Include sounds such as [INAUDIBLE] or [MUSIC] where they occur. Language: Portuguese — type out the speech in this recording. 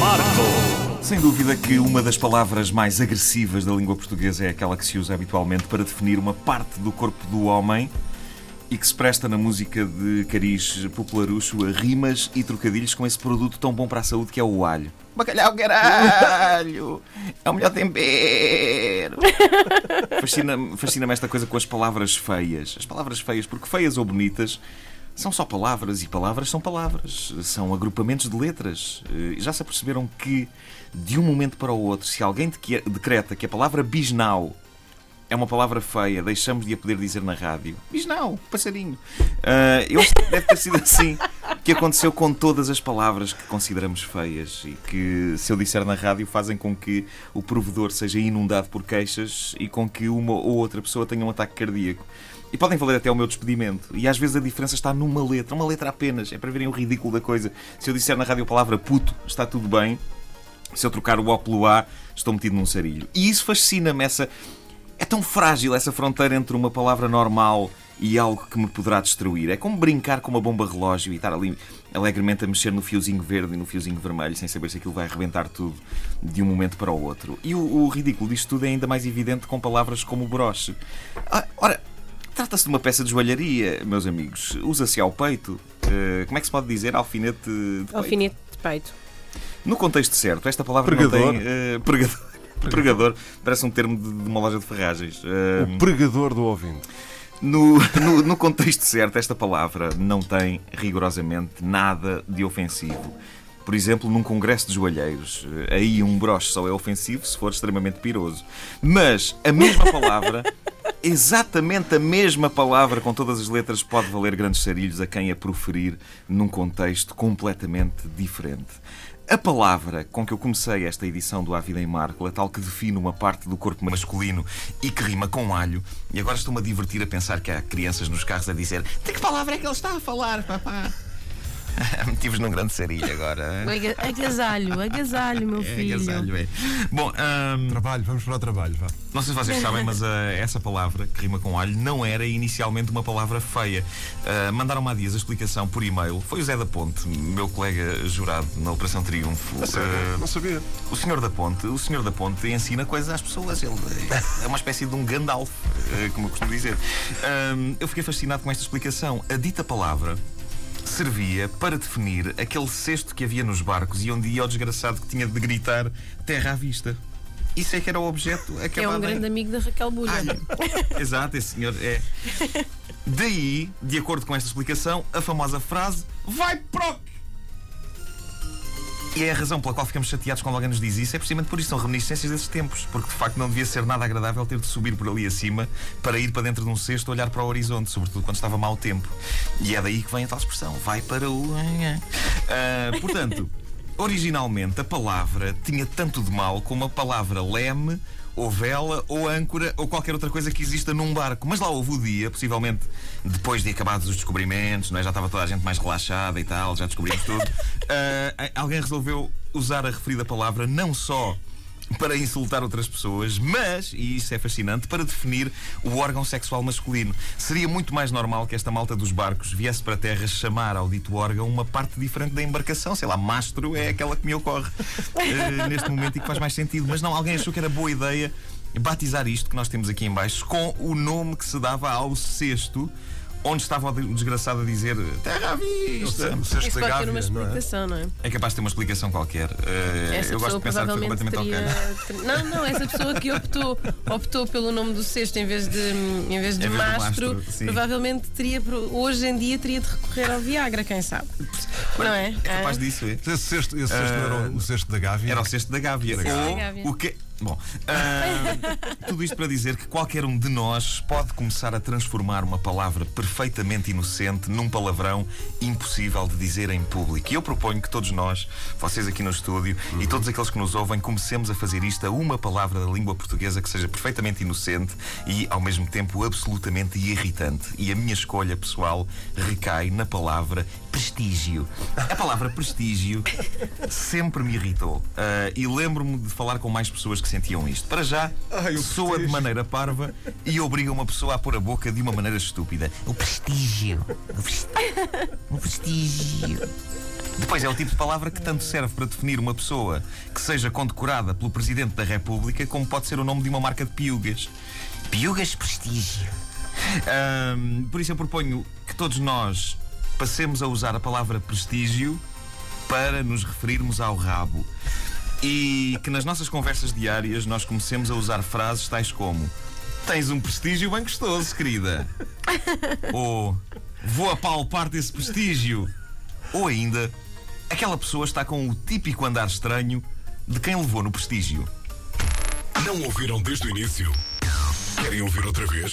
Marco. Sem dúvida que uma das palavras mais agressivas da língua portuguesa é aquela que se usa habitualmente para definir uma parte do corpo do homem e que se presta na música de cariz popularucho a rimas e trocadilhos com esse produto tão bom para a saúde que é o alho. Bacalhau, caralho! É o melhor tempero! Fascina-me fascina esta coisa com as palavras feias. As palavras feias, porque feias ou bonitas são só palavras e palavras são palavras. São agrupamentos de letras. Eh, Já se aperceberam que, de um momento para o outro, se alguém decreta que a palavra bisnau é uma palavra feia, deixamos de a poder dizer na rádio. Bisnau, passarinho. Ah, eu deve ter sido assim que aconteceu com todas as palavras que consideramos feias e que, se eu disser na rádio, fazem com que o provedor seja inundado por queixas e com que uma ou outra pessoa tenha um ataque cardíaco. E podem valer até o meu despedimento. E às vezes a diferença está numa letra, uma letra apenas. É para verem o ridículo da coisa. Se eu disser na rádio a palavra puto, está tudo bem. Se eu trocar o O pelo A, estou metido num sarilho. E isso fascina-me, essa. É tão frágil essa fronteira entre uma palavra normal e algo que me poderá destruir. É como brincar com uma bomba relógio e estar ali alegremente a mexer no fiozinho verde e no fiozinho vermelho sem saber se aquilo vai arrebentar tudo de um momento para o outro. E o, o ridículo disto tudo é ainda mais evidente com palavras como broche. Ah, ora, trata-se de uma peça de joalharia, meus amigos. Usa-se ao peito. Eh, como é que se pode dizer? Alfinete de peito? Alfinete de peito. No contexto certo, esta palavra Pregador. não tem. eh, pregador. [LAUGHS] Pregador. Parece um termo de, de uma loja de ferragens. Eh, O pregador do ouvinte. No, no, no contexto certo, esta palavra não tem rigorosamente nada de ofensivo. Por exemplo, num congresso de joalheiros, eh, aí um broche só é ofensivo se for extremamente piroso. Mas a mesma palavra, exatamente a mesma palavra com todas as letras, pode valer grandes sarilhos a quem a proferir num contexto completamente diferente. A palavra com que eu comecei esta edição do A Vida em Marco, a tal que define uma parte do corpo masculino e que rima com alho, e agora estou-me a divertir a pensar que há crianças nos carros a dizer de que palavra é que ele está a falar, papá? [LAUGHS] Metivos num grande sarilho agora. Aga- Agasalho, agasalho, meu É, filho. agasalho, é. Bom, ahm, Trabalho, vamos para o trabalho, vá. não sei se vocês sabem, mas ah, essa palavra, que rima com alho, não era inicialmente uma palavra feia. Ah, Mandaram-me há dias a explicação por e-mail. Foi o Zé da Ponte, meu colega jurado na Operação Triunfo. Ah, Não sabia. o senhor da Ponte, o senhor da Ponte ensina coisas às pessoas. Ele é uma espécie de um Gandalf, como eu costumo dizer. Eu fiquei fascinado com esta explicação. A dita palavra servia para definir aquele cesto que havia nos barcos e onde ia o desgraçado que tinha de gritar terra à vista. Isso é que era o objeto É um grande amigo da Raquel Bulha. [LAUGHS] Exato, esse senhor é. Daí, de acordo com esta explicação, a famosa frase Vai proc! E é a razão pela qual ficamos chateados quando alguém nos diz isso, é precisamente por isso, são reminiscências desses tempos, porque de facto não devia ser nada agradável ter de subir por ali acima para ir para dentro de um cesto olhar para o horizonte, sobretudo quando estava mau tempo. E é daí que vem a tal expressão, vai para o. Ah, portanto, [LAUGHS] originalmente a palavra tinha tanto de mal como a palavra leme ou vela, ou âncora, ou qualquer outra coisa que exista num barco. Mas lá houve o dia, possivelmente depois de acabados os descobrimentos, não é? já estava toda a gente mais relaxada e tal, já descobrimos tudo. [LAUGHS] Ah, alguém resolveu usar a referida palavra não só para insultar outras pessoas, mas, e isso é fascinante, para definir o órgão sexual masculino. Seria muito mais normal que esta malta dos barcos viesse para a terra chamar ao dito órgão uma parte diferente da embarcação. Sei lá, mastro é aquela que me ocorre [LAUGHS] eh, neste momento e que faz mais sentido. Mas não, alguém achou que era boa ideia batizar isto que nós temos aqui em baixo com o nome que se dava ao cesto. Onde estava o desgraçado a dizer Terra à vista. O cesto Isso da pode ter uma é? explicação, não é? É capaz de ter uma explicação qualquer. Essa eu gosto de pensar que foi provavelmente completamente teria. ok. Não, não, essa pessoa que optou, optou pelo nome do cesto em vez de, em vez de do mastro, mastro, provavelmente teria, hoje em dia, teria de recorrer ao Viagra, quem sabe? Não é? É capaz Ah, disso, é. Esse cesto, esse cesto não era o- cesto da Gávea? Era o cesto da Gávea. Ou o que. Bom, ah, tudo isto para dizer que qualquer um de nós pode começar a transformar uma palavra perfeitamente inocente num palavrão impossível de dizer em público. E eu proponho que todos nós, vocês aqui no estúdio e todos aqueles que nos ouvem, comecemos a fazer isto a uma palavra da língua portuguesa que seja perfeitamente inocente e ao mesmo tempo absolutamente irritante. E a minha escolha pessoal recai na palavra prestígio. A palavra prestígio sempre me irritou. Ah, e lembro-me de falar com mais pessoas que sentiam isto. Para já, Ai, soa de prestígio. maneira parva e obriga uma pessoa a pôr a boca de uma maneira estúpida. O prestígio. O, pres- o prestígio. Depois é o tipo de palavra que tanto serve para definir uma pessoa que seja condecorada pelo Presidente da República, como pode ser o nome de uma marca de piugas. Piugas Prestígio. Ahm, por isso eu proponho que todos nós passemos a usar a palavra prestígio para nos referirmos ao rabo. E que nas nossas conversas diárias nós comecemos a usar frases tais como Tens um prestígio bem gostoso, querida. [LAUGHS] Ou Vou apalpar-te esse prestígio. Ou ainda Aquela pessoa está com o típico andar estranho de quem levou no prestígio. Não ouviram desde o início? Querem ouvir outra vez?